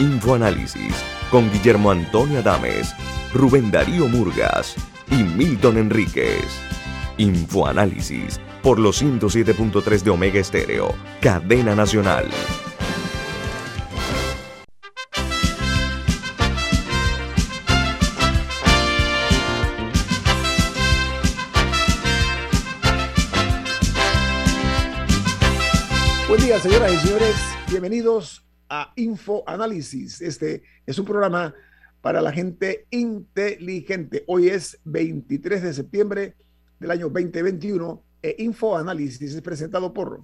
Infoanálisis con Guillermo Antonio Adames, Rubén Darío Murgas y Milton Enríquez. Infoanálisis por los 107.3 de Omega Estéreo, cadena nacional. Buen día, señoras y señores. Bienvenidos a Info Análisis. Este es un programa para la gente inteligente. Hoy es 23 de septiembre del año 2021 e Info Análisis es presentado por...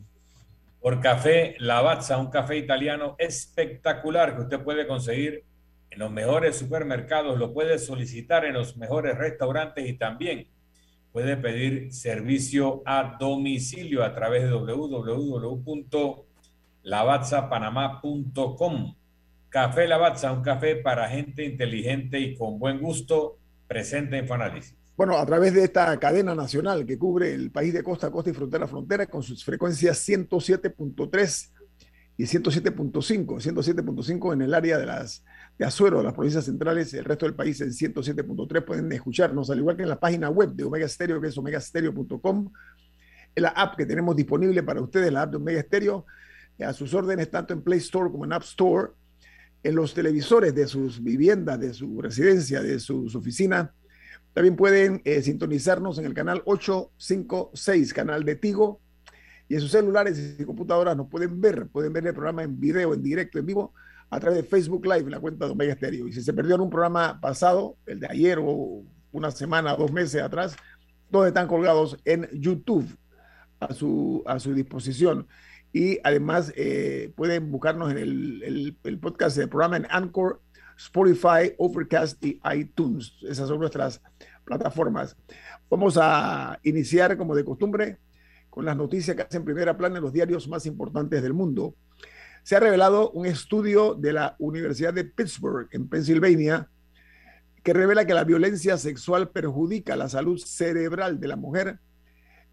Por Café Lavazza, un café italiano espectacular que usted puede conseguir en los mejores supermercados, lo puede solicitar en los mejores restaurantes y también puede pedir servicio a domicilio a través de www lavazzapanamá.com. Café Lavazza, un café para gente inteligente y con buen gusto, presente en Infoanálisis. Bueno, a través de esta cadena nacional que cubre el país de costa a costa y frontera a frontera con sus frecuencias 107.3 y 107.5, 107.5 en el área de las de Azuero, las provincias centrales, el resto del país en 107.3 pueden escucharnos, al igual que en la página web de Omega Stereo, que es omegastereo.com, en la app que tenemos disponible para ustedes, la app de Omega Stereo, a sus órdenes tanto en Play Store como en App Store, en los televisores de sus viviendas, de su residencia, de sus oficinas. También pueden eh, sintonizarnos en el canal 856, canal de Tigo, y en sus celulares y computadoras nos pueden ver, pueden ver el programa en video, en directo, en vivo, a través de Facebook Live, en la cuenta de Omega Stereo. Y si se perdió en un programa pasado, el de ayer o una semana, dos meses atrás, todos están colgados en YouTube a su, a su disposición. Y además eh, pueden buscarnos en el, el, podcast del programa en Anchor, Spotify, Overcast y iTunes. Esas son nuestras plataformas. Vamos a iniciar, como de costumbre, con las noticias que hacen primera plana en los diarios más importantes del mundo. Se ha revelado un estudio de la Universidad de Pittsburgh, en Pensilvania, que revela que la violencia sexual perjudica la salud cerebral de la mujer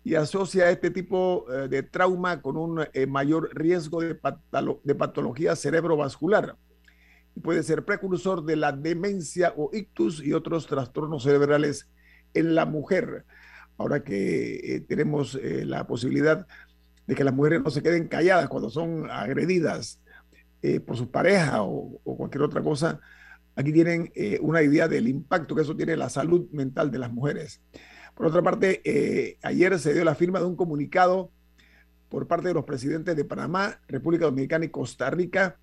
y asocia este tipo eh, de trauma con un eh, mayor riesgo de, patología cerebrovascular. Y puede ser precursor de la demencia o ictus y otros trastornos cerebrales en la mujer. Ahora que eh, tenemos la posibilidad de que las mujeres no se queden calladas cuando son agredidas por su pareja o, o, cualquier otra cosa, aquí tienen una idea del impacto que eso tiene en la salud mental de las mujeres. Por otra parte, eh, ayer se dio la firma de un comunicado por parte de los presidentes de Panamá, República Dominicana y Costa Rica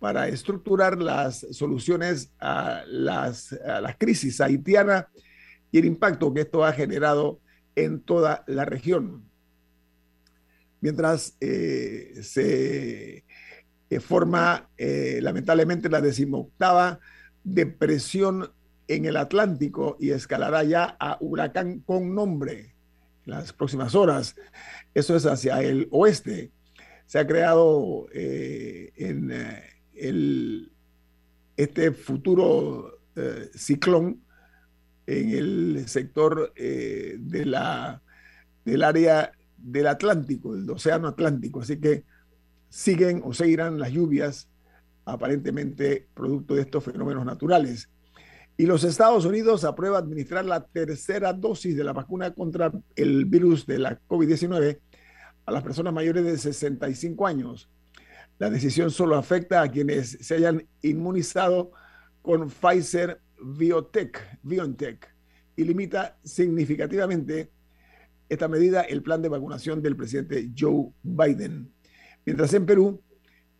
para estructurar las soluciones a las, crisis haitiana y el impacto que esto ha generado en toda la región. Mientras eh, se eh, forma lamentablemente la decimoctava depresión en el Atlántico y escalará ya a huracán con nombre en las próximas horas. Eso es hacia el oeste. Se ha creado eh, en eh, el, este futuro eh, ciclón en el sector de la, del área del Atlántico, del Océano Atlántico. Así que siguen o seguirán las lluvias aparentemente producto de estos fenómenos naturales. Y los Estados Unidos aprueba administrar la tercera dosis de la vacuna contra el virus de la COVID-19 a las personas mayores de 65 años. La decisión solo afecta a quienes se hayan inmunizado con Pfizer Biotech, BioNTech y limita significativamente esta medida el plan de vacunación del presidente Joe Biden. Mientras en Perú,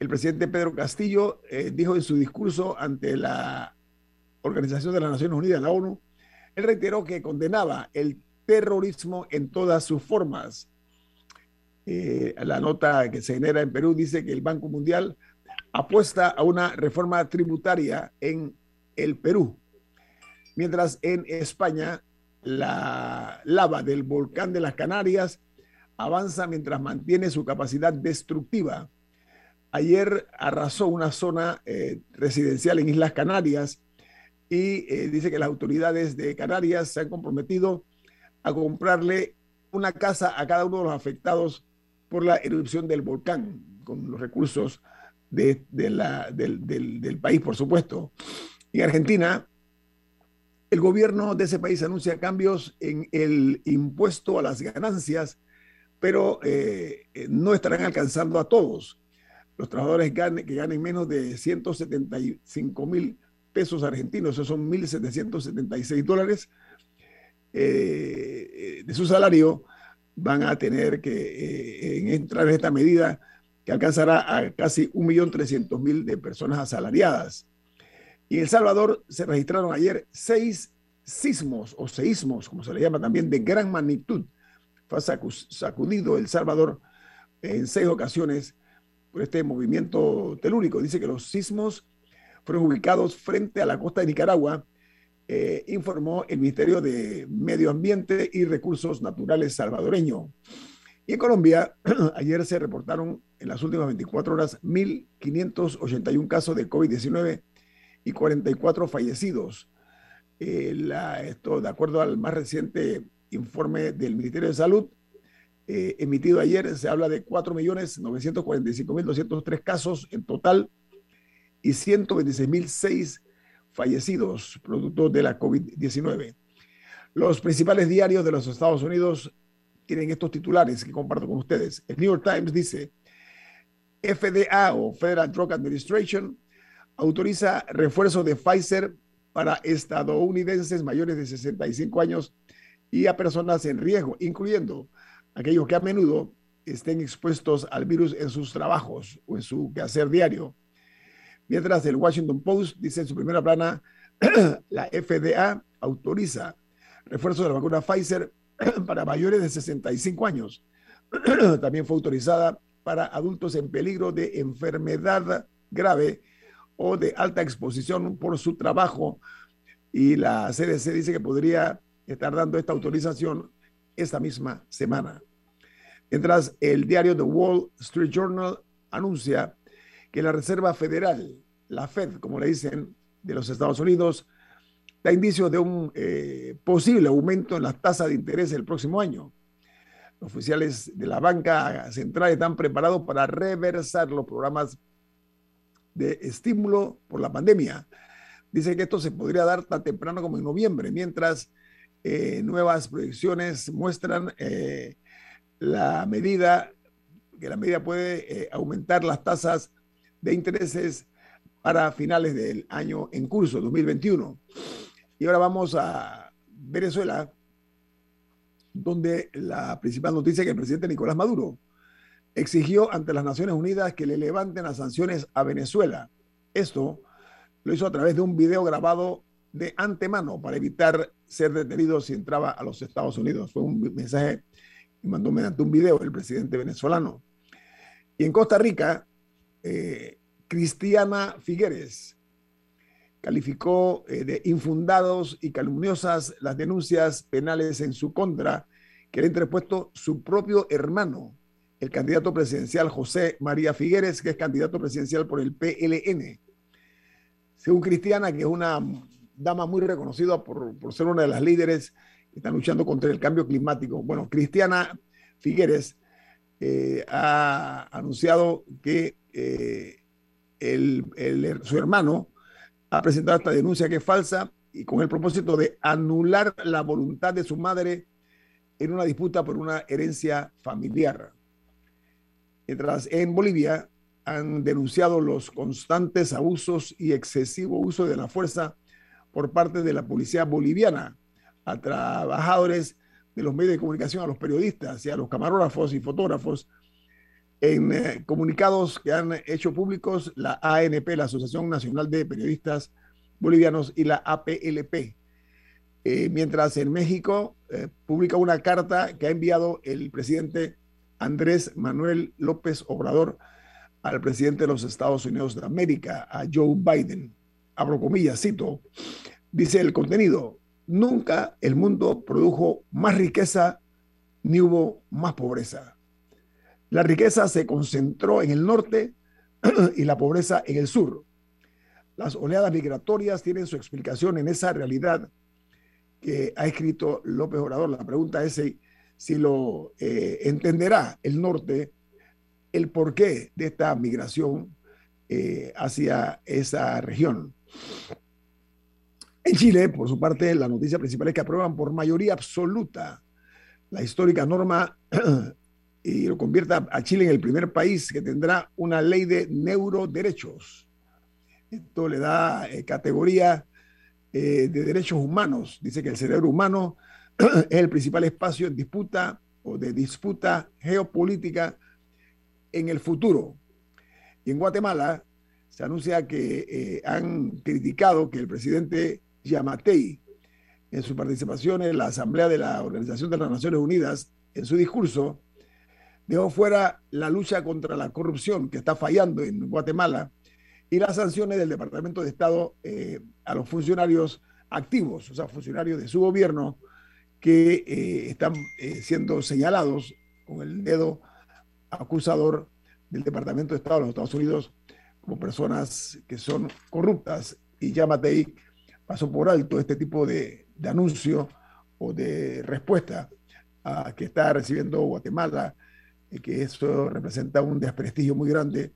el presidente Pedro Castillo eh, dijo en su discurso ante la Organización de las Naciones Unidas, la ONU, él reiteró que condenaba el terrorismo en todas sus formas. Eh, la nota que se genera en Perú dice que el Banco Mundial apuesta a una reforma tributaria en el Perú, mientras en España la lava del volcán de las Canarias avanza mientras mantiene su capacidad destructiva. Ayer arrasó una zona eh, residencial en Islas Canarias y eh, dice que las autoridades de Canarias se han comprometido a comprarle una casa a cada uno de los afectados por la erupción del volcán con los recursos del país, por supuesto. En Argentina, el gobierno de ese país anuncia cambios en el impuesto a las ganancias, pero eh, eh, no estarán alcanzando a todos. Los trabajadores que ganen menos de 175 mil pesos argentinos, esos son 1.776 dólares eh, de su salario, van a tener que entrar en esta medida que alcanzará a casi 1.300.000 de personas asalariadas. Y en El Salvador se registraron ayer seis sismos o seísmos, como se le llama también, de gran magnitud. Fue sacudido El Salvador en seis ocasiones por este movimiento telúrico. Dice que los sismos fueron ubicados frente a la costa de Nicaragua, eh, informó el Ministerio de Medio Ambiente y Recursos Naturales salvadoreño. Y en Colombia, ayer se reportaron en las últimas 24 horas 1.581 casos de COVID-19 y 44 fallecidos. Eh, esto, de acuerdo al más reciente informe del Ministerio de Salud, eh, emitido ayer, se habla de 4.945.203 casos en total y 126.006 fallecidos producto de la COVID-19. Los principales diarios de los Estados Unidos tienen estos titulares que comparto con ustedes. El New York Times dice, FDA o Federal Drug Administration autoriza refuerzo de Pfizer para estadounidenses mayores de 65 años y a personas en riesgo, incluyendo aquellos que a menudo estén expuestos al virus en sus trabajos o en su quehacer diario. Mientras el Washington Post dice en su primera plana, la FDA autoriza refuerzo de la vacuna Pfizer para mayores de 65 años. También fue autorizada para adultos en peligro de enfermedad grave o de alta exposición por su trabajo y la CDC dice que podría estar dando esta autorización esta misma semana. Mientras el diario The Wall Street Journal anuncia que la Reserva Federal, la Fed, como le dicen, de los Estados Unidos, da indicios de un eh, posible aumento en las tasas de interés el próximo año. Los oficiales de la banca central están preparados para reversar los programas de estímulo por la pandemia. Dice que esto se podría dar tan temprano como en noviembre, mientras eh, nuevas proyecciones muestran eh, la medida, que la medida puede aumentar las tasas de intereses para finales del año en curso, 2021. Y ahora vamos a Venezuela, donde la principal noticia es que el presidente Nicolás Maduro exigió ante las Naciones Unidas que le levanten las sanciones a Venezuela. Esto lo hizo a través de un video grabado de antemano para evitar ser detenido si entraba a los Estados Unidos. Fue un mensaje que mandó mediante un video el presidente venezolano. Y en Costa Rica, eh, Cristiana Figueres calificó eh, de infundados y calumniosas las denuncias penales en su contra que le ha interpuesto su propio hermano, el candidato presidencial José María Figueres, que es candidato presidencial por el PLN. Según Cristiana, que es una dama muy reconocida por, ser una de las líderes que están luchando contra el cambio climático. Bueno, Cristiana Figueres eh, ha anunciado que eh, su hermano ha presentado esta denuncia que es falsa y con el propósito de anular la voluntad de su madre en una disputa por una herencia familiar. Mientras en Bolivia han denunciado los constantes abusos y excesivo uso de la fuerza por parte de la policía boliviana a trabajadores de los medios de comunicación, a los periodistas y a los camarógrafos y fotógrafos. En eh, comunicados que han hecho públicos la ANP, la Asociación Nacional de Periodistas Bolivianos, y la APLP. Eh, mientras en México eh, publica una carta que ha enviado el presidente Andrés Manuel López Obrador al presidente de los Estados Unidos de América, a Joe Biden. Abro comillas, cito, dice el contenido, nunca el mundo produjo más riqueza ni hubo más pobreza. La riqueza se concentró en el norte y la pobreza en el sur. Las oleadas migratorias tienen su explicación en esa realidad que ha escrito López Obrador. La pregunta es si lo eh, entenderá el norte el porqué de esta migración eh, hacia esa región. En Chile, por su parte, la noticia principal es que aprueban por mayoría absoluta la histórica norma y lo convierta a Chile en el primer país que tendrá una ley de neuroderechos. Esto le da eh, categoría eh, de derechos humanos. Dice que el cerebro humano es el principal espacio en disputa o de disputa geopolítica en el futuro. Y en Guatemala se anuncia que eh, han criticado que el presidente Yamatei, en su participación en la Asamblea de la Organización de las Naciones Unidas, en su discurso, dejó fuera la lucha contra la corrupción que está fallando en Guatemala y las sanciones del Departamento de Estado eh, a los funcionarios activos, o sea, funcionarios de su gobierno que eh, están eh, siendo señalados con el dedo acusador del Departamento de Estado de los Estados Unidos como personas que son corruptas. Y Yamatei pasó por alto este tipo de, de anuncio o de respuesta a que está recibiendo Guatemala, y que eso representa un desprestigio muy grande,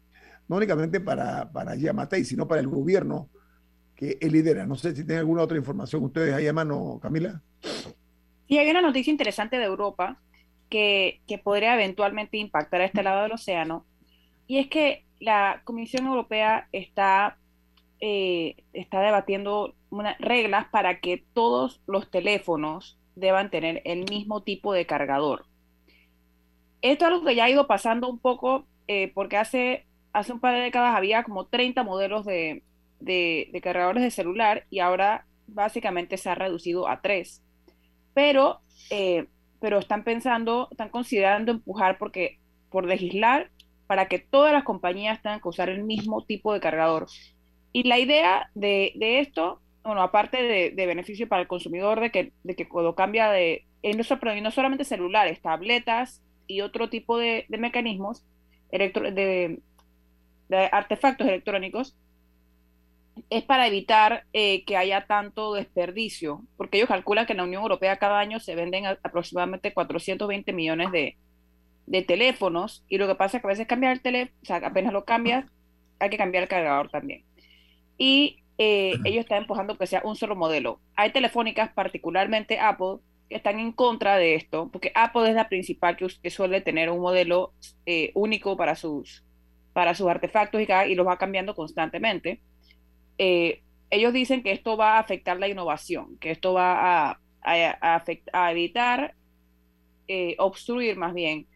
no únicamente para, para Yamatei, sino para el gobierno que él lidera. No sé si tienen alguna otra información ustedes ahí a mano, Camila. Y hay una noticia interesante de Europa que, que podría eventualmente impactar a este lado del océano, y es que la Comisión Europea está, eh, está debatiendo reglas para que todos los teléfonos deban tener el mismo tipo de cargador. Esto es algo que ya ha ido pasando un poco eh, porque hace, hace un par de décadas había como 30 modelos de, de, cargadores de celular y ahora básicamente se ha reducido a 3. Pero, eh, pero están pensando, están considerando empujar porque, por legislar para que todas las compañías tengan que usar el mismo tipo de cargador. Y la idea de, de esto bueno, aparte de, beneficio para el consumidor, de que, de que cuando cambia de, no, no solamente celulares, tabletas y otro tipo de, mecanismos, de, artefactos electrónicos, es para evitar eh, que haya tanto desperdicio, porque ellos calculan que en la Unión Europea cada año se venden aproximadamente 420 millones de, teléfonos, y lo que pasa es que a veces cambiar el teléfono, o sea, apenas lo cambias, hay que cambiar el cargador también. Y eh, ellos están empujando que sea un solo modelo. Hay telefónicas, particularmente Apple, que están en contra de esto, porque Apple es la principal que, suele tener un modelo eh, único para sus, para sus artefactos y, y los va cambiando constantemente. Eh, ellos dicen que esto va a afectar la innovación, que esto va a, a, a, evitar, obstruir más bien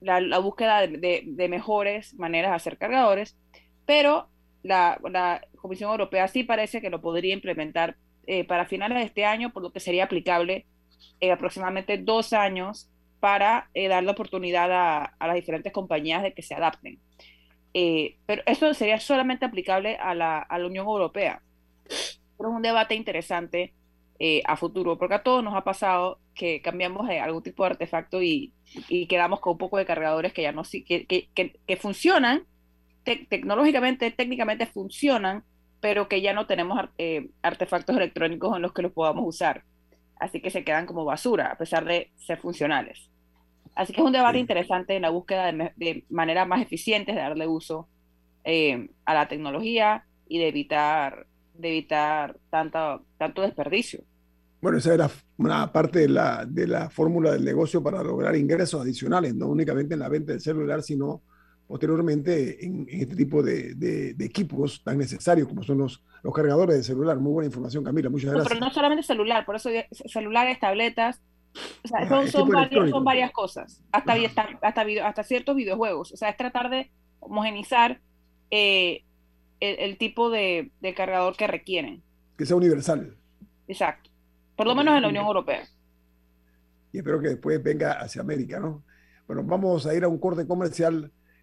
la, búsqueda de, de, mejores maneras de hacer cargadores, pero la, Comisión Europea sí parece que lo podría implementar eh, para finales de este año, por lo que sería aplicable en aproximadamente dos años para eh, dar la oportunidad a, las diferentes compañías de que se adapten. Eh, pero eso sería solamente aplicable a la, Unión Europea. Pero es un debate interesante a futuro, porque a todos nos ha pasado que cambiamos de algún tipo de artefacto y, quedamos con un poco de cargadores que ya no que, que funcionan, tecnológicamente, técnicamente funcionan, pero que ya no tenemos eh, artefactos electrónicos en los que los podamos usar. Así que se quedan como basura, a pesar de ser funcionales. Así que es un debate interesante en la búsqueda de, de maneras más eficientes de darle uso eh, a la tecnología y de evitar, de evitar tanto, tanto desperdicio. Bueno, esa era una parte de la, de la fórmula del negocio para lograr ingresos adicionales, no únicamente en la venta del celular, sino posteriormente en, este tipo de, equipos tan necesarios como son los, los cargadores de celular. Muy buena información, Camila, muchas gracias. pero no solamente celular, por eso celulares, tabletas, o sea, son, son, varias, son, varias, cosas, hasta, hasta, hasta, ciertos videojuegos. O sea, es tratar de homogenizar eh, el, tipo de, de, cargador que requieren. Que sea universal. Exacto. Por lo menos en la Unión Europea. Y espero que después venga hacia América, ¿no? Bueno, vamos a ir a un corte comercial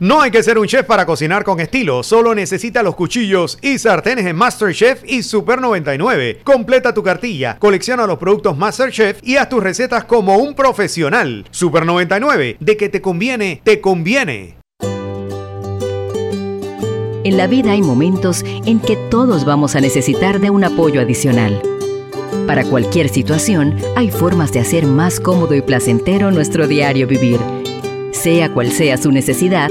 No hay que ser un chef para cocinar con estilo, solo necesita los cuchillos y sartenes en MasterChef y Super 99. Completa tu cartilla, colecciona los productos MasterChef y haz tus recetas como un profesional. Super 99, de que te conviene, te conviene. En la vida hay momentos en que todos vamos a necesitar de un apoyo adicional. Para cualquier situación, hay formas de hacer más cómodo y placentero nuestro diario vivir. Sea cual sea su necesidad,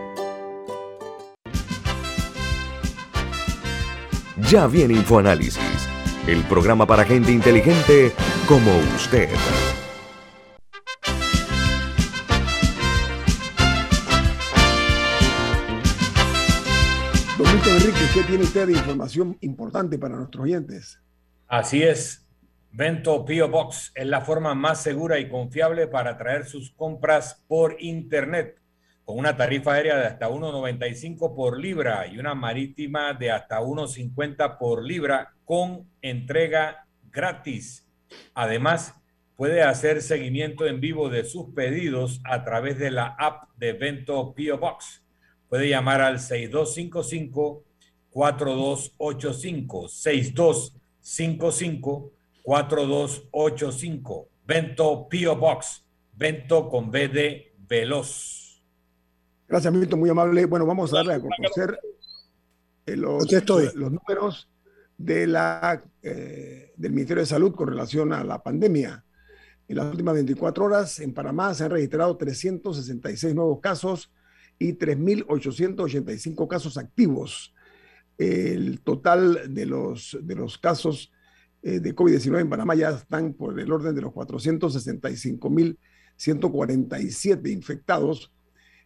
Ya viene InfoAnálisis, el programa para gente inteligente como usted. Don Enrique, ¿qué tiene usted de información importante para nuestros oyentes? Así es. Vento Pio Box es la forma más segura y confiable para traer sus compras por Internet, con una tarifa aérea de hasta 1,95 por libra y una marítima de hasta 1,50 por libra con entrega gratis. Además, puede hacer seguimiento en vivo de sus pedidos a través de la app de Vento Pio Box. Puede llamar al 6255 4285 6255 4285 Vento Pio Box Vento con B de Veloz. Gracias, Milton, muy amable. Bueno, vamos a darle a conocer eh, los, los números de la, eh, del Ministerio de Salud con relación a la pandemia. En las últimas 24 horas, en Panamá se han registrado 366 nuevos casos y 3.885 casos activos. El total de los, de los casos eh, de COVID-19 en Panamá ya están por el orden de los 465.147 infectados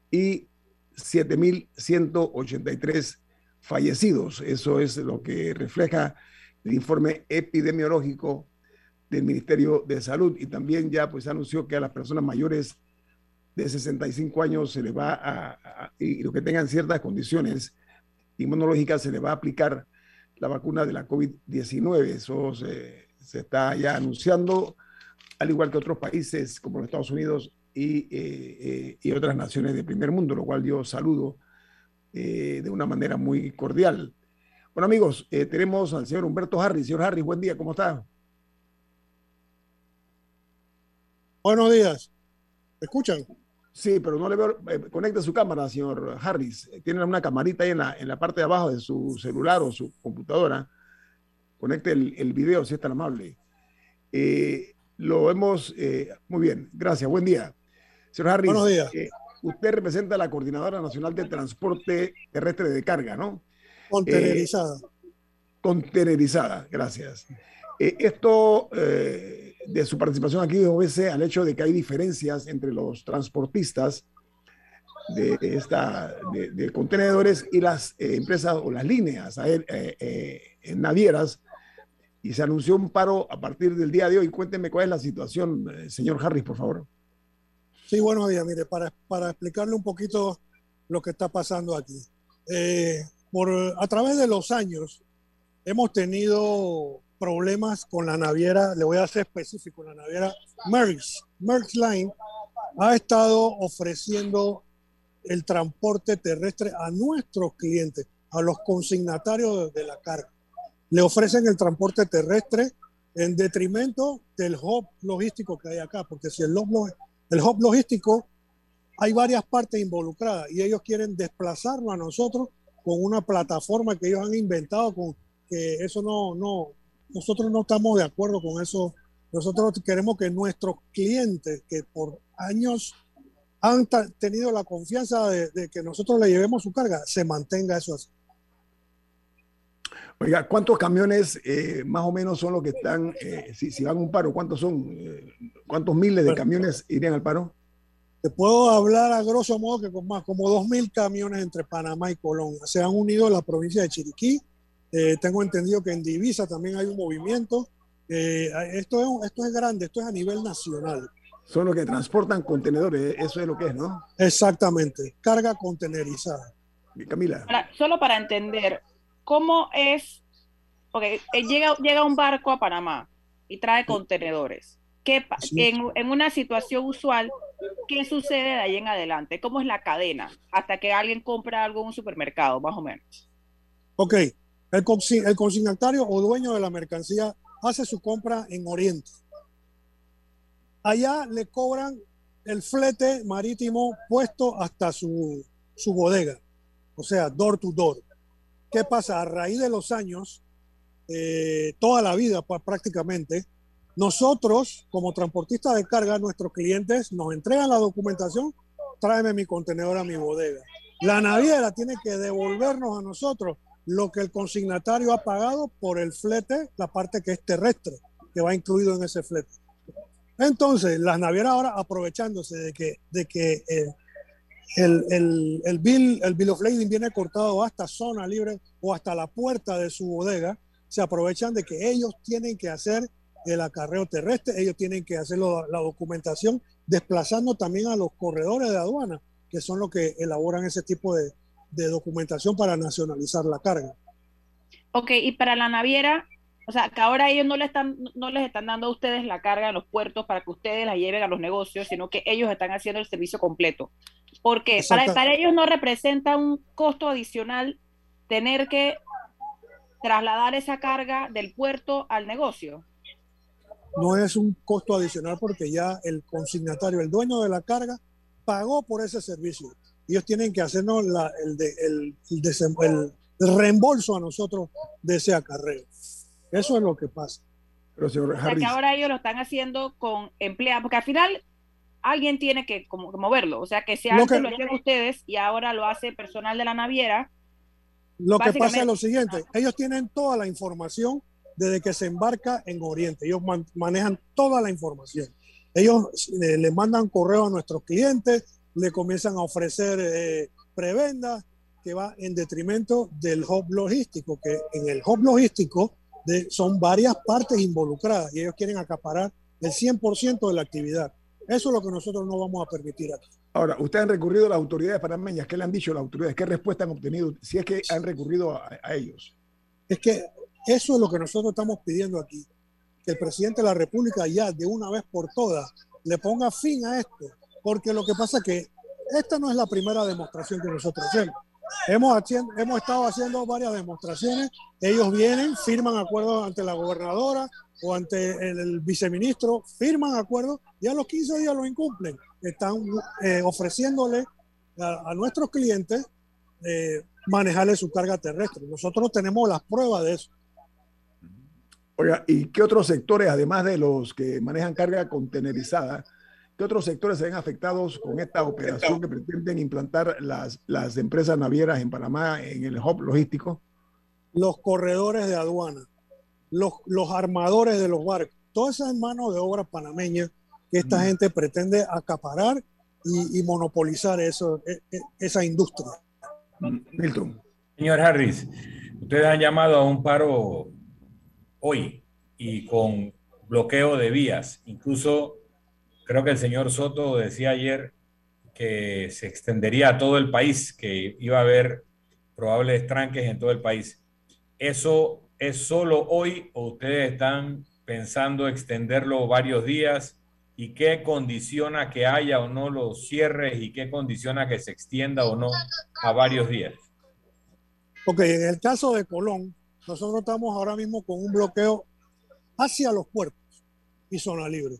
y 7.183 fallecidos. Eso es lo que refleja el informe epidemiológico del Ministerio de Salud y también ya pues anunció que a las personas mayores de 65 años se les va a, y los que tengan ciertas condiciones inmunológicas se les va a aplicar la vacuna de la COVID-19. Eso se, se, está ya anunciando, al igual que otros países como los Estados Unidos y, eh, eh, y otras naciones del primer mundo, lo cual yo saludo eh, de una manera muy cordial. Bueno, amigos, eh, tenemos al señor Humberto Harris. Señor Harris, buen día, ¿cómo está? Buenos días. ¿Me escuchan? Sí, pero no le veo. Conecte su cámara, señor Harris. Tiene una camarita ahí en la, en la parte de abajo de su celular o su computadora. Conecte el, el video, si es tan amable. Lo vemos. Eh, muy bien, gracias. Buen día. Señor Harris. Buenos días. Eh, usted representa a la Coordinadora Nacional de Transporte Terrestre de Carga, ¿no? Contenerizada. Eh, contenerizada, gracias. Eh, esto de su participación aquí obedece al hecho de que hay diferencias entre los transportistas de, esta, de, de contenedores y las empresas o las líneas navieras. Y se anunció un paro a partir del día de hoy. Cuénteme cuál es la situación, señor Harris, por favor. Sí, buenos días. Mire, para, para explicarle un poquito lo que está pasando aquí. Eh, por, a través de los años hemos tenido problemas con la naviera, le voy a ser específico, la naviera Merckx. Merckx Line ha estado ofreciendo el transporte terrestre a nuestros clientes, a los consignatarios de, de la carga. Le ofrecen el transporte terrestre en detrimento del hub logístico que hay acá, porque si el hub, el hub logístico hay varias partes involucradas y ellos quieren desplazarlo a nosotros con una plataforma que ellos han inventado, con que eso no, no, nosotros no estamos de acuerdo con eso. Nosotros queremos que nuestros clientes, que por años han tenido la confianza de, de, que nosotros le llevemos su carga, se mantenga eso así. Oiga, ¿cuántos camiones eh, más o menos son los que están, eh, si, si, van a un paro, cuántos son? Eh, ¿Cuántos miles de camiones irían al paro? Te puedo hablar a grosso modo que con más como 2.000 camiones entre Panamá y Colón. Se han unido a la provincia de Chiriquí. Eh, tengo entendido que en Divisa también hay un movimiento. Eh, esto, es, esto es grande, esto es a nivel nacional. Son los que transportan contenedores, eso es lo que es, ¿no? Exactamente, carga contenerizada. Camila. solo para entender, ¿cómo es? Porque llega, llega un barco a Panamá y trae contenedores. ¿Qué, en, en, una situación usual, ¿qué sucede de ahí en adelante? ¿Cómo es la cadena hasta que alguien compra algo en un supermercado, más o menos? Ok, el, el consignatario o dueño de la mercancía hace su compra en Oriente. Allá le cobran el flete marítimo puesto hasta su, su bodega, o sea, door to door. ¿Qué pasa? A raíz de los años, eh, toda la vida prácticamente, nosotros como transportistas de carga, nuestros clientes nos entregan la documentación, tráeme mi contenedor a mi bodega. La naviera tiene que devolvernos a nosotros lo que el consignatario ha pagado por el flete, la parte que es terrestre, que va incluido en ese flete. Entonces, las navieras ahora aprovechándose de que, de que eh, el, el, el, bill, el bill of lading viene cortado hasta zona libre o hasta la puerta de su bodega, se aprovechan de que ellos tienen que hacer el acarreo terrestre, ellos tienen que hacer la documentación, desplazando también a los corredores de aduana, que son los que elaboran ese tipo de, de documentación para nacionalizar la carga. Ok, y para la naviera, o sea, que ahora ellos no, le están, no les están dando a ustedes la carga en los puertos para que ustedes la lleven a los negocios, sino que ellos están haciendo el servicio completo. Porque para, para ellos no representa un costo adicional tener que trasladar esa carga del puerto al negocio. No es un costo adicional porque ya el consignatario, el dueño de la carga, pagó por ese servicio. Ellos tienen que hacernos la, el, de, el, el, el reembolso a nosotros de ese acarreo. Eso es lo que pasa. Pero señor Harris, que ahora ellos lo están haciendo con empleados, porque al final alguien tiene que como, moverlo. O sea, que si antes lo, hacían ustedes y ahora lo hace personal de la naviera. Lo que pasa es lo siguiente, ellos tienen toda la información desde que se embarca en Oriente. Ellos manejan toda la información. Ellos eh, le mandan correo a nuestros clientes, le comienzan a ofrecer eh, prebendas que va en detrimento del hub logístico, que en el hub logístico son varias partes involucradas y ellos quieren acaparar el 100% de la actividad. Eso es lo que nosotros no vamos a permitir aquí. Ahora, ustedes han recurrido a las autoridades panameñas. ¿Qué le han dicho las autoridades? ¿Qué respuesta han obtenido? Si es que han recurrido a, a ellos. Es que eso es lo que nosotros estamos pidiendo aquí. Que el presidente de la República ya de una vez por todas le ponga fin a esto. Porque lo que pasa es que esta no es la primera demostración que nosotros hacemos. Hemos, hemos estado haciendo varias demostraciones. Ellos vienen, firman acuerdos ante la gobernadora o ante el, viceministro, firman acuerdos y a los 15 días lo incumplen. Están eh, ofreciéndole a, nuestros clientes eh, manejarle su carga terrestre. Nosotros tenemos las pruebas de eso. Oiga, ¿y qué otros sectores, además de los que manejan carga contenerizada, ¿Qué otros sectores se ven afectados con esta operación que pretenden implantar las, las empresas navieras en Panamá en el hub logístico? Los corredores de aduana, los, los armadores de los barcos, todas esas manos de obra panameñas que esta gente pretende acaparar y, monopolizar eso, e, e, esa industria. Milton. Señor Harris, ustedes han llamado a un paro hoy y con bloqueo de vías, incluso Creo que el señor Soto decía ayer que se extendería a todo el país, que iba a haber probables tranques en todo el país. ¿Eso es solo hoy o ustedes están pensando extenderlo varios días? ¿Y qué condiciona que haya o no los cierres y qué condiciona que se extienda o no a varios días? Ok, en el caso de Colón, nosotros estamos ahora mismo con un bloqueo hacia los puertos y zona libre.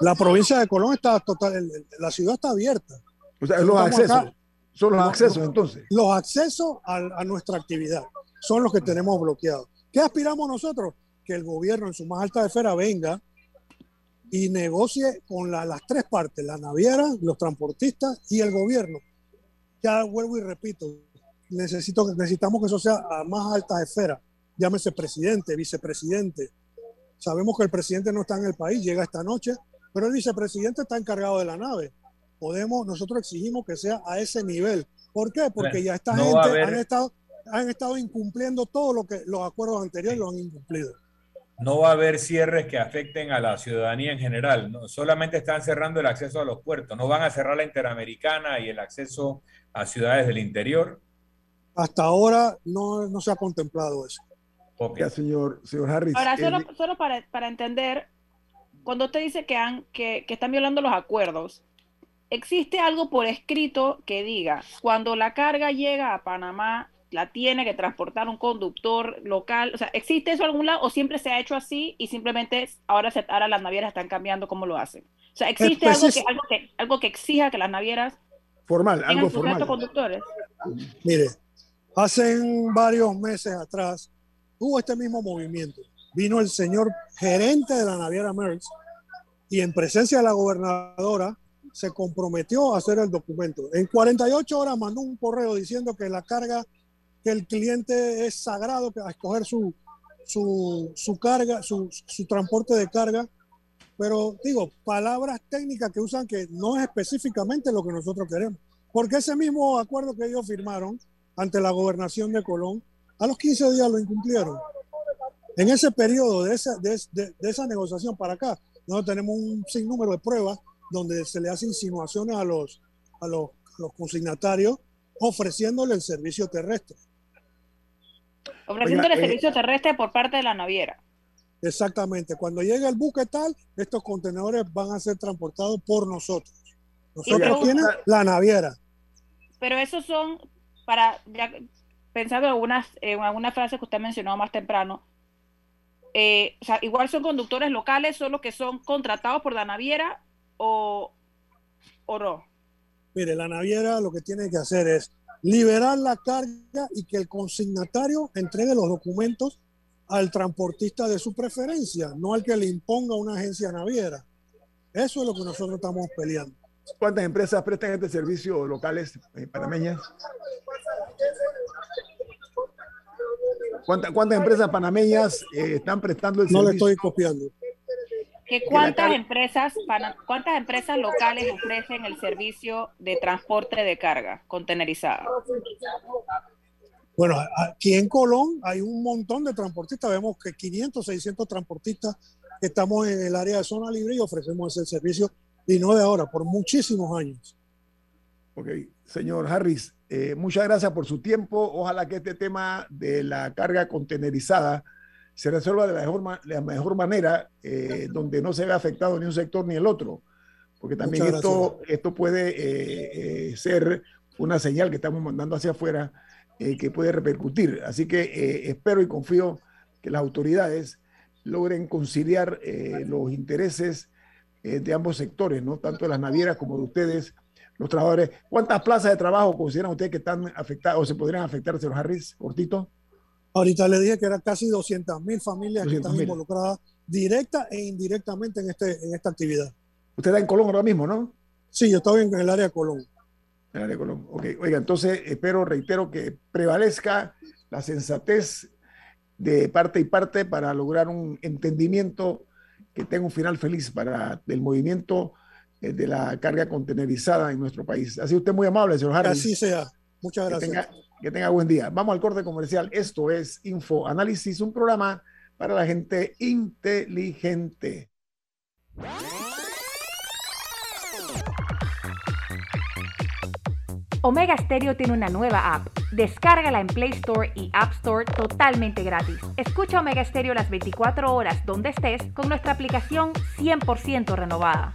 La provincia de Colón está total, la ciudad está abierta. O sea, los accesos. son los accesos entonces. Los accesos a, nuestra actividad son los que tenemos bloqueados. ¿Qué aspiramos nosotros? Que el gobierno en su más alta esfera venga y negocie con las tres partes, la naviera, los transportistas y el gobierno. Ya vuelvo y repito, necesito, necesitamos que eso sea a más alta esfera. Llámese presidente, vicepresidente. Sabemos que el presidente no está en el país, llega esta noche, pero el vicepresidente está encargado de la nave. podemos, nosotros exigimos que sea a ese nivel. ¿Por qué? Porque ya esta gente han estado, han estado incumpliendo todo lo que los acuerdos anteriores lo han incumplido. No va a haber cierres que afecten a la ciudadanía en general. ¿no? Solamente están cerrando el acceso a los puertos. No van a cerrar la Interamericana y el acceso a ciudades del interior. Hasta ahora no, no se ha contemplado eso. Okay. señor, señor Harris. Ahora, solo, solo para, para, entender, cuando usted dice que, han, que, que están violando los acuerdos, ¿existe algo por escrito que diga, cuando la carga llega a Panamá, la tiene que transportar un conductor local? O sea, ¿existe eso en algún lado o siempre se ha hecho así y simplemente ahora, se, ahora las navieras están cambiando cómo lo hacen? O sea, ¿existe algo, que, algo, que, algo que exija que las navieras formal, algo formal. conductores? Mire, hace varios meses atrás hubo este mismo movimiento. Vino el señor gerente de la naviera Merckx y en presencia de la gobernadora se comprometió a hacer el documento. En 48 horas mandó un correo diciendo que la carga, que el cliente es sagrado a escoger su, su, su carga, su, su, transporte de carga. Pero digo, palabras técnicas que usan que no es específicamente lo que nosotros queremos. Porque ese mismo acuerdo que ellos firmaron ante la gobernación de Colón, a los 15 días lo incumplieron. En ese periodo de esa, de, de, de esa negociación para acá, nosotros tenemos un sinnúmero de pruebas donde se le hace insinuaciones a los, a los, los consignatarios ofreciéndole el servicio terrestre. Ofreciéndole el eh, servicio terrestre por parte de la naviera. Exactamente. Cuando llegue el buque tal, estos contenedores van a ser transportados por nosotros. Nosotros tienen la naviera. Pero esos son para, ya pensando en algunas, en algunas frases que usted mencionó más temprano, eh, o sea, igual son conductores locales, solo que son contratados por la naviera o, o no? Mire, la naviera lo que tiene que hacer es liberar la carga y que el consignatario entregue los documentos al transportista de su preferencia, no al que le imponga una agencia naviera. Eso es lo que nosotros estamos peleando. ¿Cuántas empresas prestan este servicio locales eh, panameñas? ¿Cuántas, ¿Cuántas, empresas panameñas eh, están prestando el servicio? No le estoy copiando cuántas empresas, cuántas empresas locales ofrecen el servicio de transporte de carga contenerizada? Bueno, aquí en Colón hay un montón de transportistas, vemos que 500, 600 transportistas que estamos en el área de zona libre y ofrecemos ese servicio y no de ahora, por muchísimos años. Ok, señor Harris, eh, muchas gracias por su tiempo. Ojalá que este tema de la carga contenerizada se resuelva de la mejor, la mejor manera, eh, donde no se vea afectado ni un sector ni el otro, porque también esto, esto puede eh, eh, ser una señal que estamos mandando hacia afuera que puede repercutir. Así que espero y confío que las autoridades logren conciliar los intereses de ambos sectores, ¿no? tanto de las navieras como de ustedes, los trabajadores. ¿Cuántas plazas de trabajo consideran ustedes que están afectadas o se podrían afectar, señor Harris, cortito? Ahorita le dije que eran casi 200 mil familias que están involucradas directa e indirectamente en, este, en esta actividad. Usted está en Colón ahora mismo, ¿no? Sí, yo estoy en el área de Colón. En el área de Colón. Ok, oiga, entonces espero, reitero, que prevalezca la sensatez de parte y parte para lograr un entendimiento que tenga un final feliz para el movimiento de la carga contenerizada en nuestro país. Así usted muy amable, señor Harris. Así sea. Muchas gracias. Que tenga, buen día. Vamos al corte comercial. Esto es Info Análisis, un programa para la gente inteligente. Omega Stereo tiene una nueva app. Descárgala en Play Store y App Store totalmente gratis. Escucha Omega Stereo las 24 horas donde estés con nuestra aplicación 100% renovada.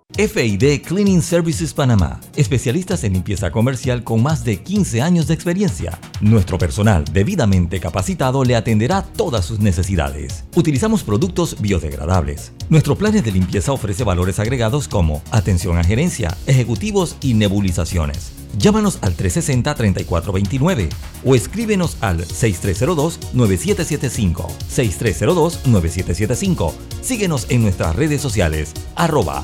FID Cleaning Services Panamá, especialistas en limpieza comercial con más de 15 años de experiencia. Nuestro personal debidamente capacitado le atenderá todas sus necesidades. Utilizamos productos biodegradables. Nuestro plan de limpieza ofrece valores agregados como atención a gerencia, ejecutivos y nebulizaciones. Llámanos al 360-3429 o escríbenos al 6302-9775. 6302-9775. Síguenos en nuestras redes sociales, arroba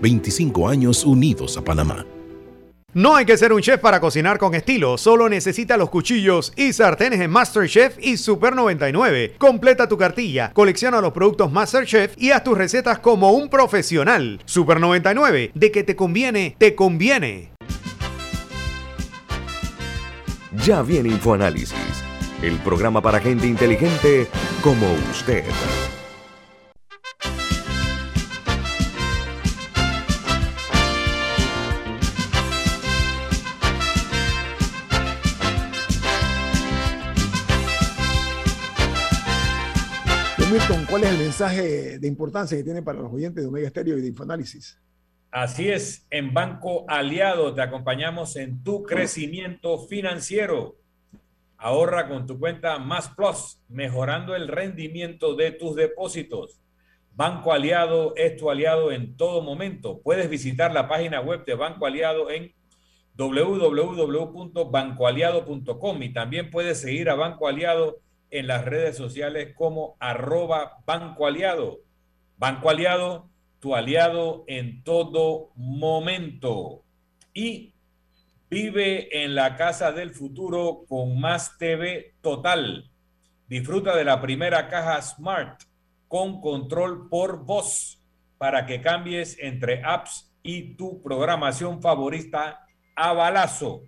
25 años unidos a Panamá. No hay que ser un chef para cocinar con estilo, solo necesita los cuchillos y sartenes en MasterChef y Super 99. Completa tu cartilla, colecciona los productos MasterChef y haz tus recetas como un profesional. Super 99, de que te conviene, te conviene. Ya viene InfoAnálisis, el programa para gente inteligente como usted. ¿Cuál es el mensaje de importancia que tiene para los oyentes de Omega Stereo y de Infoanálisis? Así es, en Banco Aliado te acompañamos en tu crecimiento financiero. Ahorra con tu cuenta Más Plus, mejorando el rendimiento de tus depósitos. Banco Aliado es tu aliado en todo momento. Puedes visitar la página web de Banco Aliado en www.bancoaliado.com y también puedes seguir a Banco Aliado en las redes sociales como arroba Banco Aliado. Banco Aliado, tu aliado en todo momento. Y vive en la casa del futuro con más TV total. Disfruta de la primera caja Smart con control por voz para que cambies entre apps y tu programación favorita a balazo.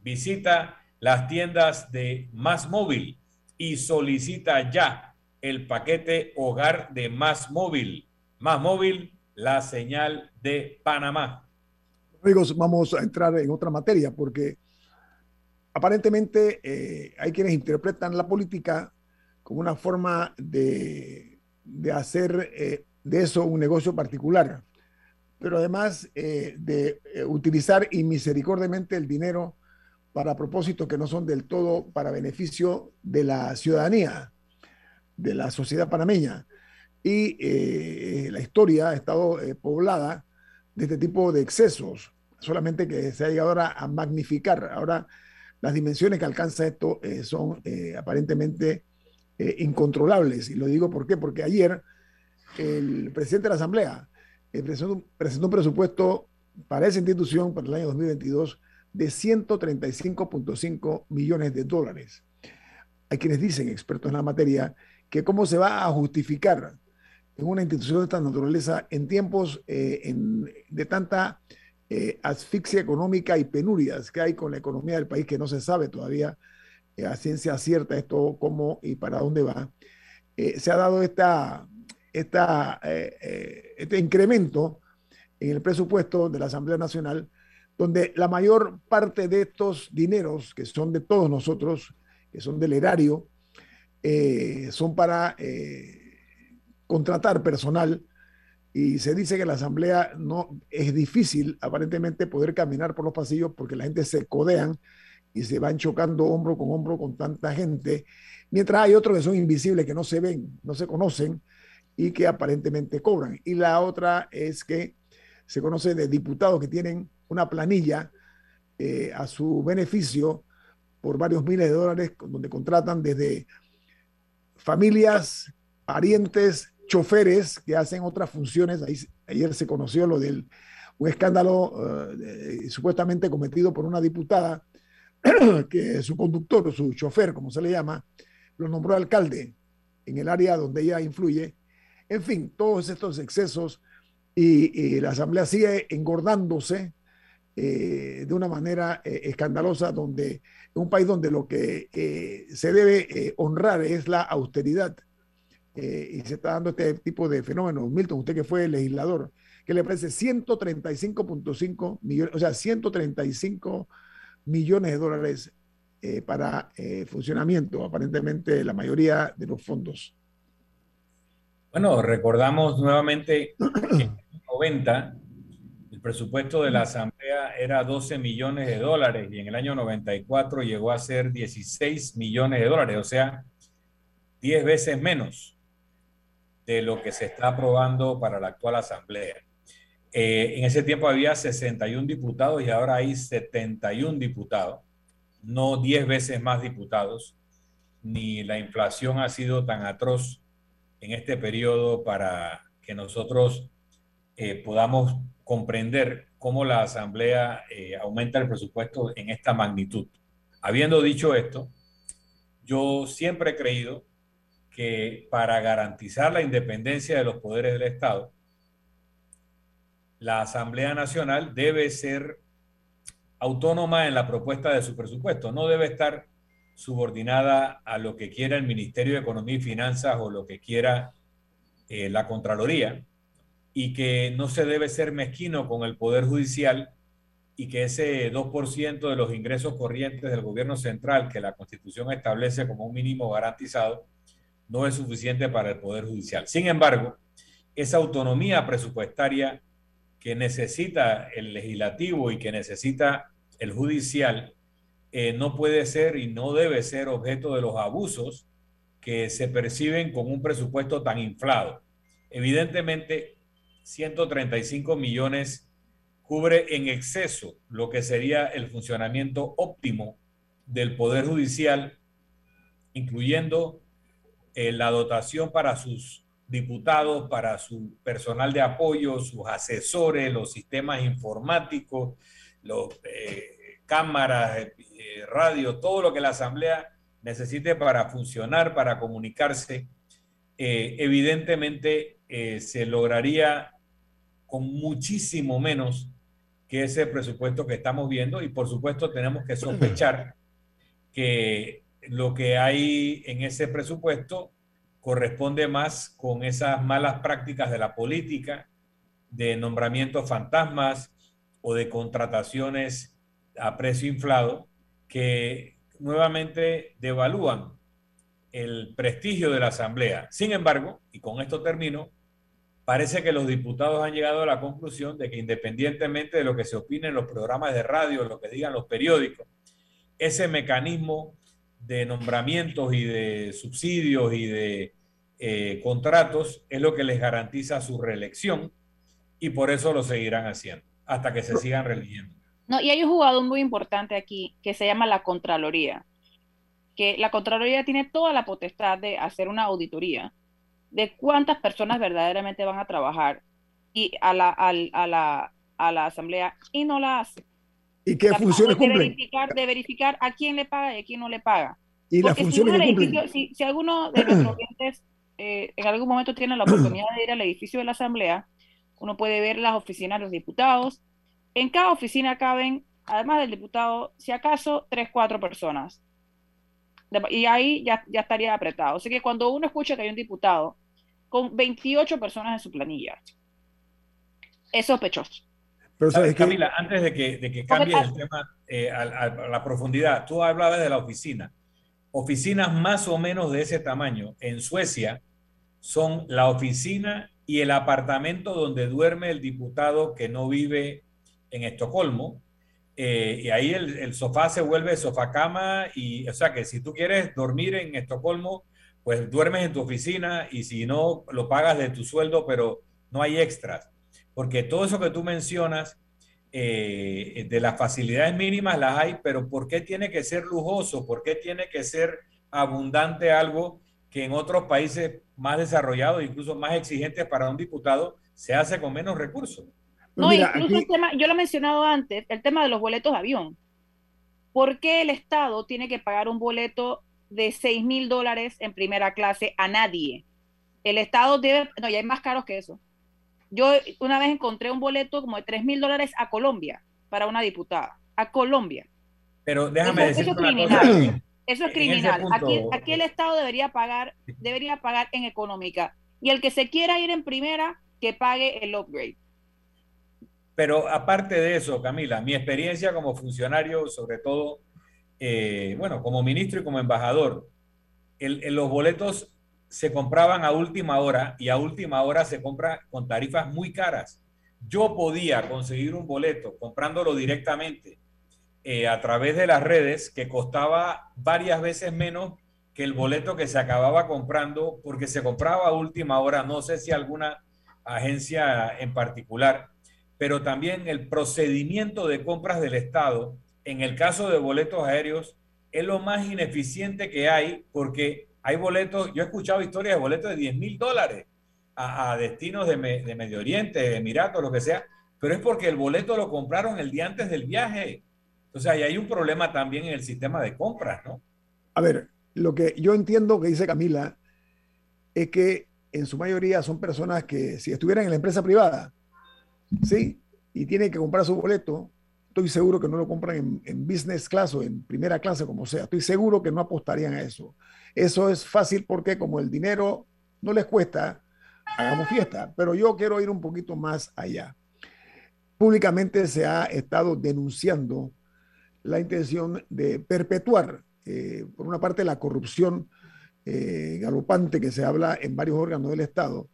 Visita las tiendas de Más Móvil y solicita ya el paquete hogar de Más Móvil. Más Móvil, la señal de Panamá. Amigos, vamos a entrar en otra materia porque aparentemente eh, hay quienes interpretan la política como una forma de, de hacer eh, de eso un negocio particular, pero además eh, de utilizar inmisericordiamente el dinero para propósitos que no son del todo para beneficio de la ciudadanía, de la sociedad panameña. Y eh, la historia ha estado eh, poblada de este tipo de excesos, solamente que se ha llegado ahora a magnificar. Ahora las dimensiones que alcanza esto eh, son aparentemente incontrolables. Y lo digo por porque ayer el presidente de la Asamblea presentó un presupuesto para esa institución para el año 2022 de 135.5 millones de dólares. Hay quienes dicen, expertos en la materia, que cómo se va a justificar en una institución de esta naturaleza en tiempos eh, de tanta eh, asfixia económica y penurias que hay con la economía del país que no se sabe todavía eh, a ciencia cierta esto cómo y para dónde va. se ha dado esta, esta, este incremento en el presupuesto de la Asamblea Nacional donde la mayor parte de estos dineros, que son de todos nosotros, que son del erario, eh, son para eh, contratar personal. Y se dice que la asamblea no es difícil aparentemente poder caminar por los pasillos porque la gente se codean y se van chocando hombro con hombro con tanta gente, mientras hay otros que son invisibles, que no se ven, no se conocen y que aparentemente cobran. Y la otra es que se conoce de diputados que tienen una planilla eh, a su beneficio por varios miles de dólares, donde contratan desde familias, parientes, choferes que hacen otras funciones. ayer se conoció lo del un escándalo eh, supuestamente cometido por una diputada que su conductor, su chofer, como se le llama, lo nombró alcalde en el área donde ella influye. En fin, todos estos excesos y, la Asamblea sigue engordándose eh, de una manera eh, escandalosa, donde un país donde lo que eh, se debe honrar es la austeridad. y se está dando este tipo de fenómenos. Milton, usted que fue legislador, que le parece 135.5 millones, o sea, 135 millones de dólares para funcionamiento, aparentemente la mayoría de los fondos. Bueno, recordamos nuevamente 90 el presupuesto de la Asamblea era 12 millones de dólares y en el año 94 llegó a ser 16 millones de dólares, o sea, 10 veces menos de lo que se está aprobando para la actual Asamblea. Eh, en ese tiempo había 61 diputados y ahora hay 71 diputados, no 10 veces más diputados, ni la inflación ha sido tan atroz en este periodo para que nosotros eh, podamos comprender cómo la Asamblea eh, aumenta el presupuesto en esta magnitud. Habiendo dicho esto, yo siempre he creído que para garantizar la independencia de los poderes del Estado, la Asamblea Nacional debe ser autónoma en la propuesta de su presupuesto, no debe estar subordinada a lo que quiera el Ministerio de Economía y Finanzas o lo que quiera eh, la Contraloría y que no se debe ser mezquino con el Poder Judicial y que ese 2% de los ingresos corrientes del gobierno central que la Constitución establece como un mínimo garantizado no es suficiente para el Poder Judicial. Sin embargo, esa autonomía presupuestaria que necesita el legislativo y que necesita el judicial eh, no puede ser y no debe ser objeto de los abusos que se perciben con un presupuesto tan inflado. Evidentemente, 135 millones cubre en exceso lo que sería el funcionamiento óptimo del Poder Judicial, incluyendo eh, la dotación para sus diputados, para su personal de apoyo, sus asesores, los sistemas informáticos, los eh, cámaras, eh, radio, todo lo que la Asamblea necesite para funcionar, para comunicarse, eh, evidentemente eh, se lograría con muchísimo menos que ese presupuesto que estamos viendo y por supuesto tenemos que sospechar que lo que hay en ese presupuesto corresponde más con esas malas prácticas de la política, de nombramientos fantasmas o de contrataciones a precio inflado, que nuevamente devalúan el prestigio de la Asamblea. Sin embargo, y con esto termino, parece que los diputados han llegado a la conclusión de que independientemente de lo que se opine en los programas de radio, lo que digan los periódicos, ese mecanismo de nombramientos y de subsidios y de eh, contratos es lo que les garantiza su reelección y por eso lo seguirán haciendo hasta que se sigan religiendo. No, y hay un jugador muy importante aquí que se llama la Contraloría, que la Contraloría tiene toda la potestad de hacer una auditoría de cuántas personas verdaderamente van a trabajar y a la, a, la, a la Asamblea y no la hace. ¿Y qué funciones de Verificar, de verificar a quién le paga y a quién no le paga. ¿Y las funciones si, cumplen? Si, si, alguno de nuestros clientes eh, en algún momento tiene la oportunidad de ir al edificio de la Asamblea, uno puede ver las oficinas de los diputados, en cada oficina caben, además del diputado, si acaso, tres, cuatro personas. Y ahí ya, ya estaría apretado. Así que cuando uno escucha que hay un diputado con 28 personas en su planilla, es sospechoso. Pero, Camila, antes de que, de que cambie el tema eh, a, la profundidad, tú hablabas de la oficina. Oficinas más o menos de ese tamaño en Suecia son la oficina y el apartamento donde duerme el diputado que no vive en Estocolmo. Eh, y ahí el, sofá se vuelve sofá cama y o sea que si tú quieres dormir en Estocolmo, pues duermes en tu oficina y si no, lo pagas de tu sueldo, pero no hay extras. Porque todo eso que tú mencionas, eh, de las facilidades mínimas las hay, pero ¿por qué tiene que ser lujoso? ¿Por qué tiene que ser abundante algo que en otros países más desarrollados, incluso más exigentes para un diputado, se hace con menos recursos? No, incluso el tema, yo lo he mencionado antes, el tema de los boletos de avión. ¿Por qué el Estado tiene que pagar un boleto de 6 mil dólares en primera clase a nadie? El Estado debe, no, ya hay más caros que eso. Yo una vez encontré un boleto como de 3 mil dólares a Colombia para una diputada. A Colombia. Pero déjame Eso, decir eso es criminal. cosa. Eso es criminal. punto- Aquí, aquí el Estado debería pagar, debería pagar en económica. Y el que se quiera ir en primera, que pague el upgrade. Pero aparte de eso, Camila, mi experiencia como funcionario, sobre todo, eh, bueno, como ministro y como embajador, los boletos se compraban a última hora y a última hora se compra con tarifas muy caras. Yo podía conseguir un boleto comprándolo directamente eh, a través de las redes que costaba varias veces menos que el boleto que se acababa comprando porque se compraba a última hora. No sé si alguna agencia en particular, pero también el procedimiento de compras del Estado, en el caso de boletos aéreos, es lo más ineficiente que hay porque hay boletos, yo he escuchado historias de boletos de 10 mil dólares a, destinos de, Me- de Medio Oriente, Emiratos, lo que sea, pero es porque el boleto lo compraron el día antes del viaje. Entonces ahí hay un problema también en el sistema de compras, ¿no? A ver, lo que yo entiendo que dice Camila es que en su mayoría son personas que si estuvieran en la empresa privada, ¿sí? Y tienen que comprar su boleto, estoy seguro que no lo compran en, en business class o en primera clase, como sea. Estoy seguro que no apostarían a eso. Eso es fácil porque como el dinero no les cuesta, hagamos fiesta. Pero yo quiero ir un poquito más allá. Públicamente se ha estado denunciando la intención de perpetuar, eh, por una parte, la corrupción eh, galopante que se habla en varios órganos del Estado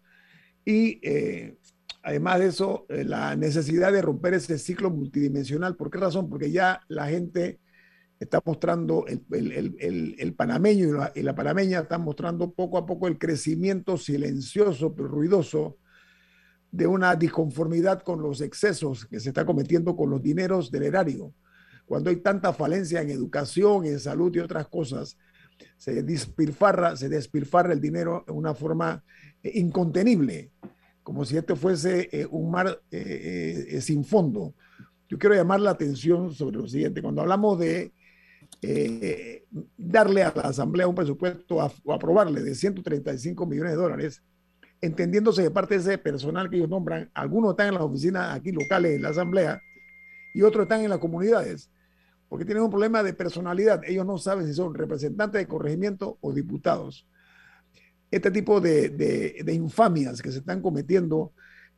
y eh, además de eso, eh, la necesidad de romper ese ciclo multidimensional. ¿Por qué razón? Porque ya la gente está mostrando, el, el- el- el- panameño y la, y la panameña están mostrando poco a poco el crecimiento silencioso pero ruidoso de una disconformidad con los excesos que se está cometiendo con los dineros del erario. Cuando hay tanta falencia en educación, en salud y otras cosas, se despilfarra, se despilfarra el dinero de una forma eh, incontenible, como si este fuese eh, un mar eh, eh, sin fondo. Yo quiero llamar la atención sobre lo siguiente. Cuando hablamos de darle a la Asamblea un presupuesto o aprobarle de 135 millones de dólares, entendiéndose de parte de ese personal que ellos nombran, algunos están en las oficinas aquí locales en la Asamblea y otros están en las comunidades, porque tienen un problema de personalidad. Ellos no saben si son representantes de corregimiento o diputados. Este tipo de, de- infamias que se están cometiendo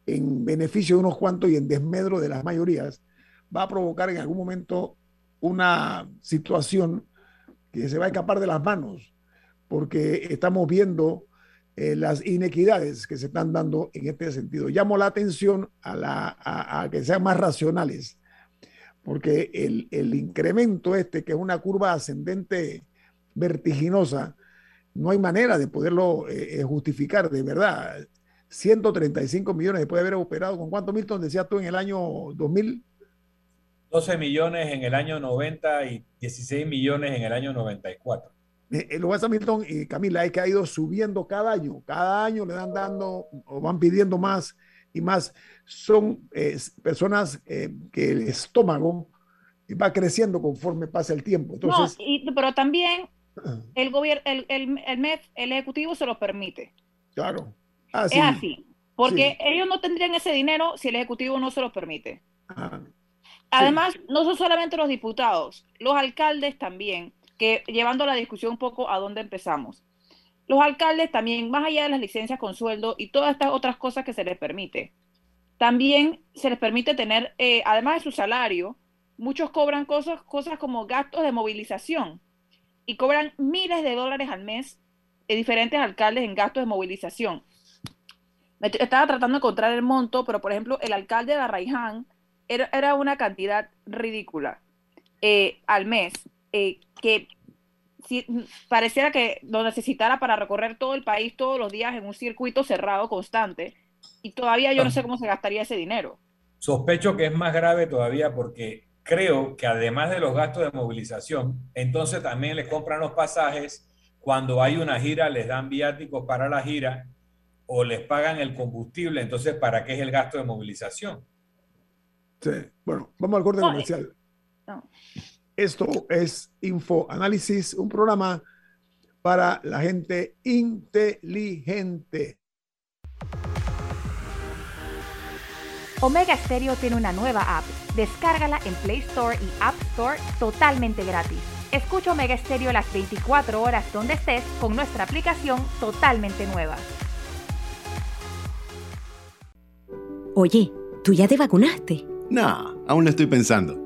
en beneficio de unos cuantos y en desmedro de las mayorías, va a provocar en algún momento una situación que se va a escapar de las manos, porque estamos viendo eh, las inequidades que se están dando en este sentido. Llamo la atención a, la, a que sean más racionales, porque el, el incremento este, que es una curva ascendente vertiginosa, no hay manera de poderlo eh, eh, justificar de verdad. 135 millones después de haber operado, ¿con cuánto, Milton? Decías tú en el año 2000. 12 millones en el año 90 y 16 millones en el año 94. Eh, eh, lo que pasa, Milton y Camila, es que ha ido subiendo cada año. Cada año le dan dando o van pidiendo más y más. Son eh, personas eh, que el estómago va creciendo conforme pasa el tiempo. Entonces, no, y- pero también el gobierno, el, el, el MEF, el Ejecutivo se lo permite. claro. Ah, es sí. así. Porque Sí. ellos no tendrían ese dinero si el Ejecutivo no se lo permite. Ah, Además, no son solamente los diputados, los alcaldes también, que llevando la discusión un poco a dónde empezamos. Los alcaldes también, más allá de las licencias con sueldo y todas estas otras cosas que se les permite, también se les permite tener, eh, además de su salario, muchos cobran cosas, cosas como gastos de movilización y cobran miles de dólares al mes de diferentes alcaldes en gastos de movilización. Me estaba tratando de encontrar el monto, pero por ejemplo, el alcalde de Arraiján era, era una cantidad ridícula eh, al mes, eh, que si, pareciera que lo necesitara para recorrer todo el país todos los días en un circuito cerrado constante, y todavía yo no sé cómo se gastaría ese dinero. Sospecho que es más grave todavía porque creo que además de los gastos de movilización, entonces también les compran los pasajes, cuando hay una gira les dan viáticos para la gira o les pagan el combustible, entonces ¿para qué es el gasto de movilización? sí. Bueno, vamos al corte No, eh, comercial. no. Esto es Info Análisis, un programa para la gente inteligente. Omega Stereo tiene una nueva app. Descárgala en Play Store y App Store totalmente gratis. Escucha Omega Stereo las 24 horas donde estés con nuestra aplicación totalmente nueva. Oye, ¿tú ya te vacunaste? No, aún lo estoy pensando.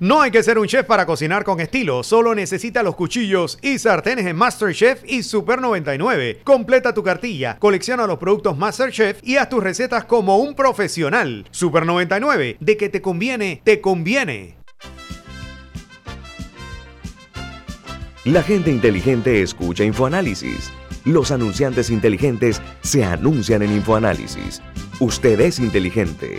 No hay que ser un chef para cocinar con estilo, solo necesita los cuchillos y sartenes en MasterChef y Super 99. Completa tu cartilla, colecciona los productos MasterChef y haz tus recetas como un profesional. Super 99, de que te conviene, te conviene. La gente inteligente escucha InfoAnálisis. Los anunciantes inteligentes se anuncian en InfoAnálisis. Usted es inteligente.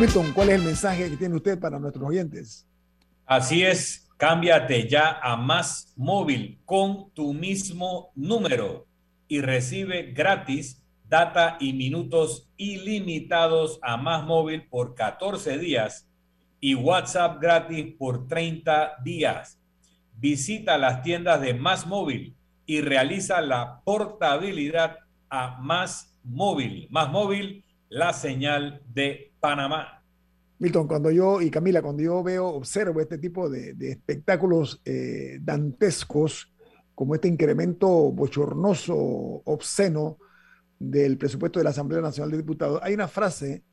Milton, ¿cuál es el mensaje que tiene usted para nuestros oyentes? Así es, cámbiate ya a Más Móvil con tu mismo número y recibe gratis data y minutos ilimitados a Más Móvil por 14 días y WhatsApp gratis por 30 días. Visita las tiendas de Más Móvil y realiza la portabilidad a Más Móvil. Más Móvil, la señal de Panamá. Milton, cuando yo, y Camila, cuando yo veo, observo este tipo de, espectáculos eh, dantescos, como este incremento bochornoso, obsceno del presupuesto de la Asamblea Nacional de Diputados, hay una frase,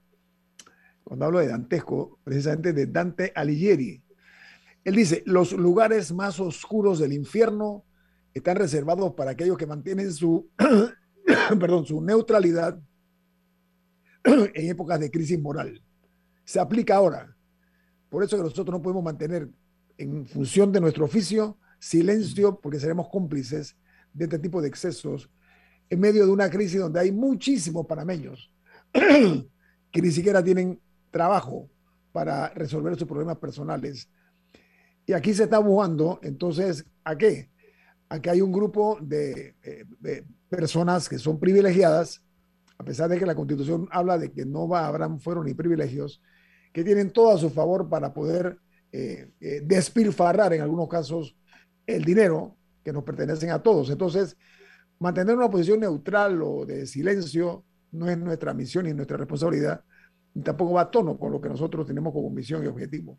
cuando hablo de dantesco, precisamente de Dante Alighieri. Él dice, los lugares más oscuros del infierno están reservados para aquellos que mantienen su, perdón, su neutralidad en épocas de crisis moral. Se aplica ahora. Por eso que nosotros no podemos mantener en función de nuestro oficio silencio porque seremos cómplices de este tipo de excesos en medio de una crisis donde hay muchísimos panameños que ni siquiera tienen trabajo para resolver sus problemas personales. Y aquí se está buscando, entonces, ¿a qué? A que hay un grupo de, eh, de personas que son privilegiadas a pesar de que la Constitución habla de que no va, habrán fueron ni privilegios, que tienen todo a su favor para poder eh, eh, despilfarrar en algunos casos el dinero que nos pertenecen a todos. Entonces, mantener una posición neutral o de silencio no es nuestra misión ni nuestra responsabilidad, ni tampoco va a tono con lo que nosotros tenemos como misión y objetivo.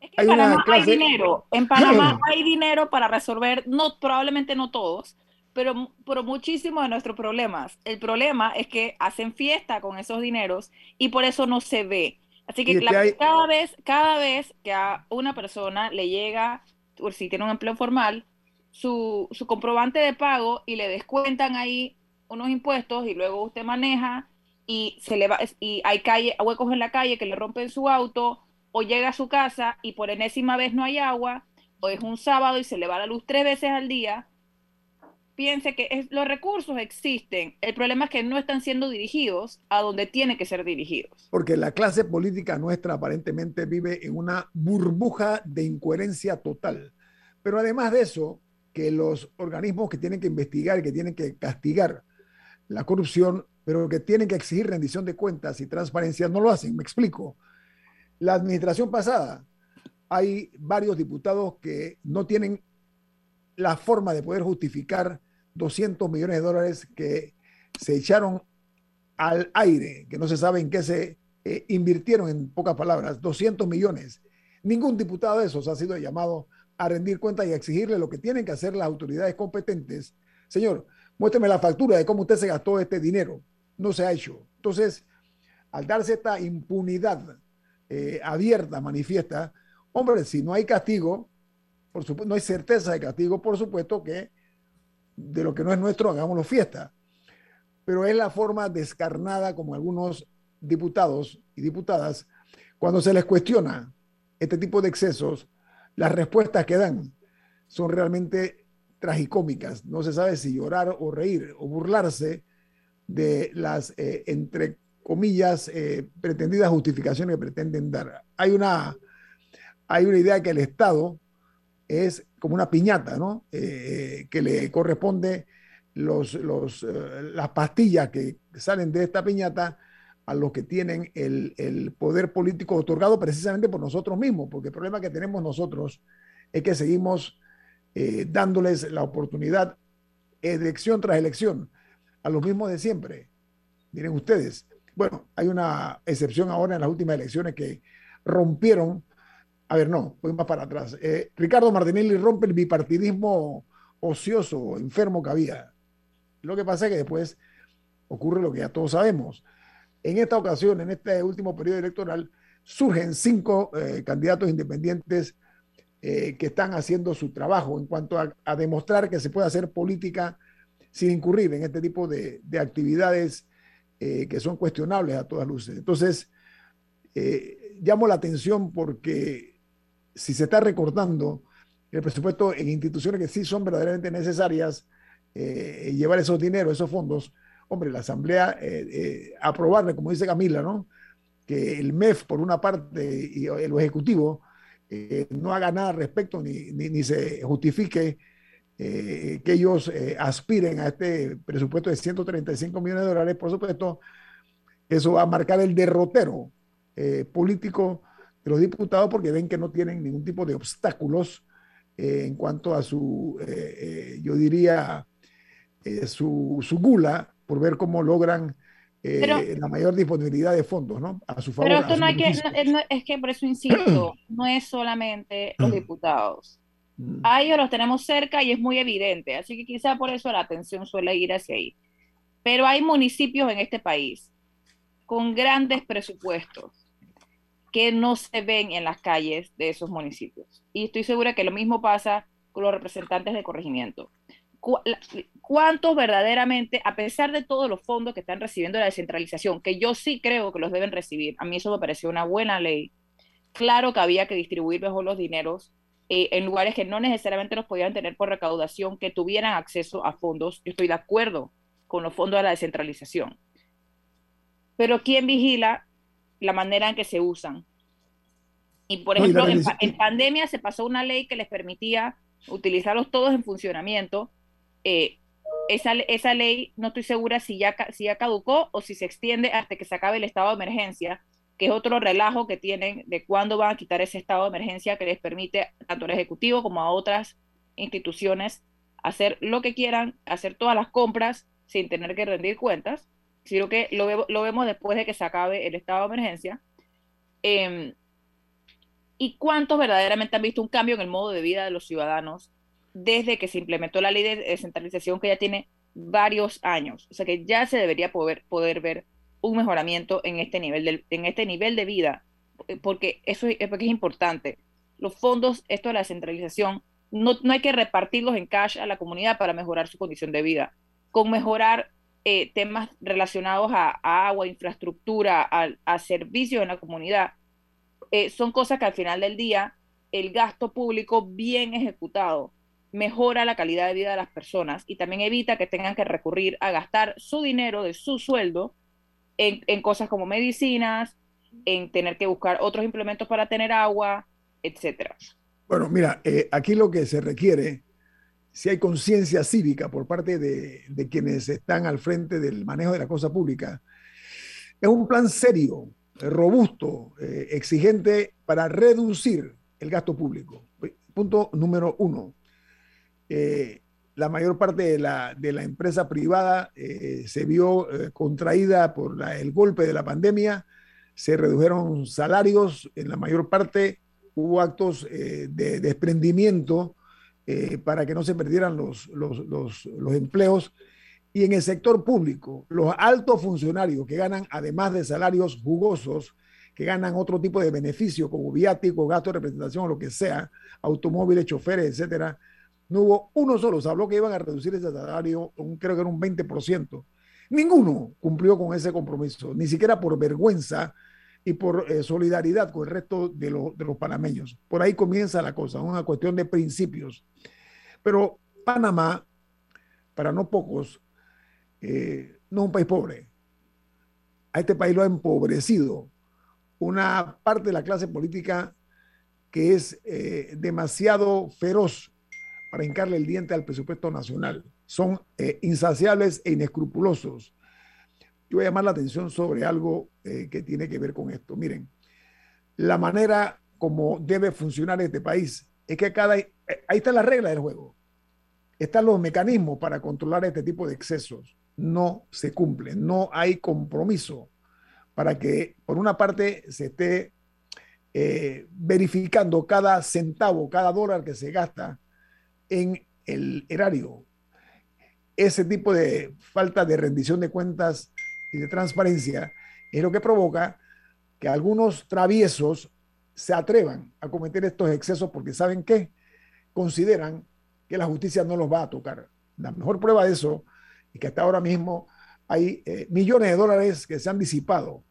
Es que en Panamá hay dinero, en Panamá hay dinero para resolver, no, probablemente no todos, pero, por muchísimos de nuestros problemas. El problema es que hacen fiesta con esos dineros y por eso no se ve. Así que cada, vez, cada vez que a una persona le llega, por si tiene un empleo formal, su, su comprobante de pago y le descuentan ahí unos impuestos y luego usted maneja y se le va, y hay calle, huecos en la calle que le rompen su auto o llega a su casa y por enésima vez no hay agua o es un sábado y se le va la luz tres veces al día piense que los recursos existen. El problema es que no están siendo dirigidos a donde tienen que ser dirigidos. Porque la clase política nuestra aparentemente vive en una burbuja de incoherencia total. Pero además de eso, que los organismos que tienen que investigar que tienen que castigar la corrupción, pero que tienen que exigir rendición de cuentas y transparencia, no lo hacen. Me explico. La administración pasada, hay varios diputados que no tienen la forma de poder justificar 200 millones de dólares que se echaron al aire, que no se sabe en qué se eh, invirtieron, en pocas palabras, 200 millones. Ningún diputado de esos ha sido llamado a rendir cuenta y a exigirle lo que tienen que hacer las autoridades competentes. Señor, muéstrame la factura de cómo usted se gastó este dinero. No se ha hecho. Entonces, al darse esta impunidad eh, abierta, manifiesta, hombre, si no hay castigo, por supuesto, no hay certeza de castigo, por supuesto que de lo que no es nuestro, hagámoslo fiesta. Pero es la forma descarnada como algunos diputados y diputadas, cuando se les cuestiona este tipo de excesos, las respuestas que dan son realmente tragicómicas. No se sabe si llorar o reír o burlarse de las, eh, entre comillas, eh, pretendidas justificaciones que pretenden dar. Hay una, hay una idea que el Estado es como una piñata, ¿no? Eh, que le corresponde los, los, las pastillas que salen de esta piñata a los que tienen el, poder político otorgado precisamente por nosotros mismos, porque el problema que tenemos nosotros es que seguimos eh, dándoles la oportunidad elección tras elección a los mismos de siempre. Miren ustedes, bueno, hay una excepción ahora en las últimas elecciones que rompieron, a ver, no, voy más para atrás. Eh, Ricardo Martinelli rompe el bipartidismo ocioso, enfermo que había. Lo que pasa es que después ocurre lo que ya todos sabemos en esta ocasión, en este último periodo electoral, surgen cinco eh, candidatos independientes eh, que están haciendo su trabajo en cuanto a, demostrar que se puede hacer política sin incurrir en este tipo de, actividades que son cuestionables a todas luces. Entonces, llamo la atención porque si se está recortando el presupuesto en instituciones que sí son verdaderamente necesarias, llevar esos dineros, esos fondos, hombre, la Asamblea eh, eh, aprobarle, como dice Camila, ¿no? Que el MEF, por una parte, y el Ejecutivo, eh, no haga nada al respecto ni, ni, se justifique que ellos aspiren a este presupuesto de 135 millones de dólares, por supuesto, eso va a marcar el derrotero político de los diputados porque ven que no tienen ningún tipo de obstáculos en cuanto a su, yo diría, su, su, gula por ver cómo logran eh, la mayor disponibilidad de fondos, ¿no? A su favor. Pero esto no hay que, es que por eso insisto, no es solamente los diputados. Mm. A ellos los tenemos cerca y es muy evidente, así que quizá por eso la atención suele ir hacia ahí. Pero hay municipios en este país con grandes presupuestos que no se ven en las calles de esos municipios. Y estoy segura que lo mismo pasa con los representantes de corregimiento cuántos verdaderamente, a pesar de todos los fondos que están recibiendo la descentralización, que yo sí creo que los deben recibir, a mí eso me pareció una buena ley, claro que había que distribuir mejor los dineros eh, en lugares que no necesariamente los podían tener por recaudación, que tuvieran acceso a fondos. Yo estoy de acuerdo con los fondos de la descentralización. Pero ¿quién vigila la manera en que se usan? Y por ejemplo, en pandemia se pasó una ley que les permitía utilizarlos todos en funcionamiento eh, esa, esa, ley no estoy segura si ya, si ya caducó o si se extiende hasta que se acabe el estado de emergencia, que es otro relajo que tienen de cuándo van a quitar ese estado de emergencia que les permite tanto al Ejecutivo como a otras instituciones hacer lo que quieran, hacer todas las compras sin tener que rendir cuentas, sino que lo, lo vemos después de que se acabe el estado de emergencia. Em, ¿Y cuántos verdaderamente han visto un cambio en el modo de vida de los ciudadanos desde que se implementó la ley de descentralización que ya tiene varios años. O sea que ya se debería poder, poder ver un mejoramiento en este nivel de, en este nivel de vida, eh, porque eso es, porque es importante. Los fondos, esto de la descentralización, no, no hay que repartirlos en cash a la comunidad para mejorar su condición de vida. Con mejorar eh, temas relacionados a, agua, infraestructura, a, servicios en la comunidad, eh, son cosas que al final del día el gasto público bien ejecutado mejora la calidad de vida de las personas y también evita que tengan que recurrir a gastar su dinero de su sueldo en, cosas como medicinas, en tener que buscar otros implementos para tener agua, etcétera. Bueno, mira, eh, aquí lo que se requiere si hay conciencia cívica por parte de, quienes están al frente del manejo de la cosa pública. Es un plan serio, robusto, eh, exigente para reducir el gasto público. Punto número uno. Eh, la mayor parte de la, de la empresa privada eh, se vio contraída por el golpe de la pandemia, se redujeron salarios, en la mayor parte hubo actos de desprendimiento para que no se perdieran los, los, los, empleos. Y en el sector público, los altos funcionarios que ganan, además de salarios jugosos, que ganan otro tipo de beneficio como viático, gasto de representación o lo que sea, automóviles, choferes, etcétera, no hubo uno solo. Se habló que iban a reducir ese salario, creo que era un 20%. Ninguno cumplió con ese compromiso, ni siquiera por vergüenza y por eh, solidaridad con el resto de, de, los panameños. Por ahí comienza la cosa, una cuestión de principios. Pero Panamá, para no pocos, eh, no es un país pobre. A este país lo ha empobrecido una parte de la clase política que es eh, demasiado feroz para hincarle el diente al presupuesto nacional. Son insaciables e inescrupulosos. Yo voy a llamar la atención sobre algo eh, que tiene que ver con esto. Miren, la manera como debe funcionar este país es que cada... ahí está la regla del juego. Están los mecanismos para controlar este tipo de excesos. No se cumplen, no hay compromiso para que, por una parte, se esté eh, verificando cada centavo, cada dólar que se gasta en el erario. Ese tipo de falta de rendición de cuentas y de transparencia es lo que provoca que algunos traviesos se atrevan a cometer estos excesos porque saben que consideran que la justicia no los va a tocar. La mejor prueba de eso es que hasta ahora mismo hay eh, millones de dólares que se han disipado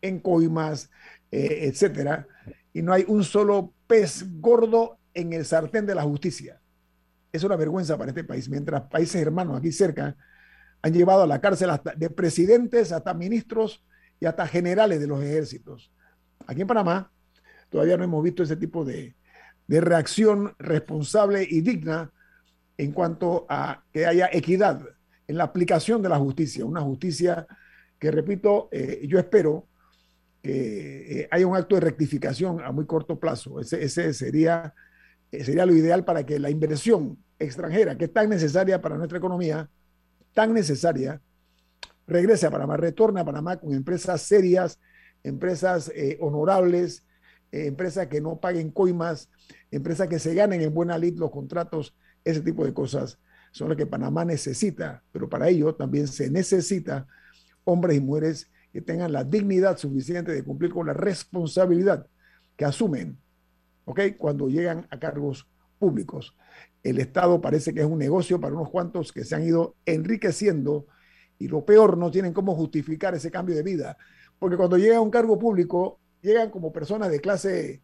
en coimas, eh, etcétera, y no hay un solo pez gordo en el sartén de la justicia. Es una vergüenza para este país, mientras países hermanos aquí cerca han llevado a la cárcel hasta de presidentes hasta ministros y hasta generales de los ejércitos. Aquí en Panamá todavía no hemos visto ese tipo de, de reacción responsable y digna en cuanto a que haya equidad en la aplicación de la justicia, una justicia que, repito, eh, yo espero que eh, haya un acto de rectificación a muy corto plazo. Ese, ese sería, eh, sería lo ideal para que la inversión extranjera, que es tan necesaria para nuestra economía, tan necesaria, regrese a Panamá, retorne a Panamá con empresas serias, empresas eh, honorables, empresas que no paguen coimas, empresas que se ganen en buena lid los contratos, ese tipo de cosas son las que Panamá necesita, pero para ello también se necesita hombres y mujeres que tengan la dignidad suficiente de cumplir con la responsabilidad que asumen, ¿ok? Cuando llegan a cargos El Estado parece que es un negocio para unos cuantos que se han ido enriqueciendo y lo peor, no tienen cómo justificar ese cambio de vida, porque cuando llegan a un cargo público, llegan como personas de clase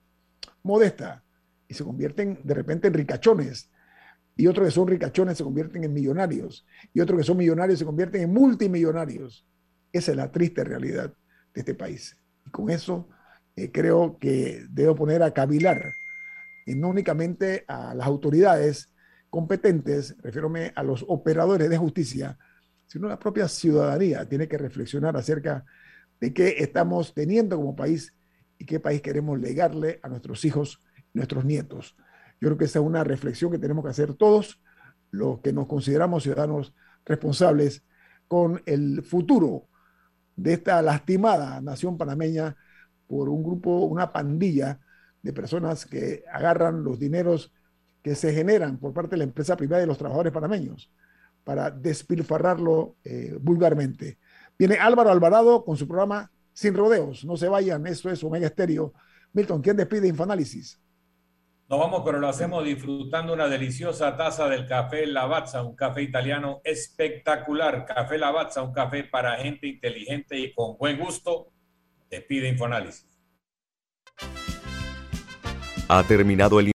modesta y se convierten de repente en ricachones. Y otros que son ricachones se convierten en millonarios. Y otros que son millonarios se convierten en multimillonarios. Esa es la triste realidad de este país. Y con eso eh, creo que debo poner a cavilar, y no únicamente a las autoridades competentes, refiérome a los operadores de justicia, sino a la propia ciudadanía. Tiene que reflexionar acerca de qué estamos teniendo como país y qué país queremos legarle a nuestros hijos nuestros nietos. Yo creo que esa es una reflexión que tenemos que hacer todos los que nos consideramos ciudadanos responsables con el futuro de esta lastimada nación panameña por un grupo, una pandilla de personas que agarran los dineros que se generan por parte de la empresa privada y los trabajadores panameños para despilfarrarlo eh, vulgarmente. Viene Álvaro Alvarado con su programa Sin Rodeos. No se vayan, esto es Omega Estéreo. Milton, ¿quién despide Infoanálisis? Nos vamos, pero lo hacemos disfrutando una deliciosa taza del café Lavazza, un café italiano espectacular. Café Lavazza, un café para gente inteligente y con buen gusto. Te pide Infoanálisis. Ha terminado el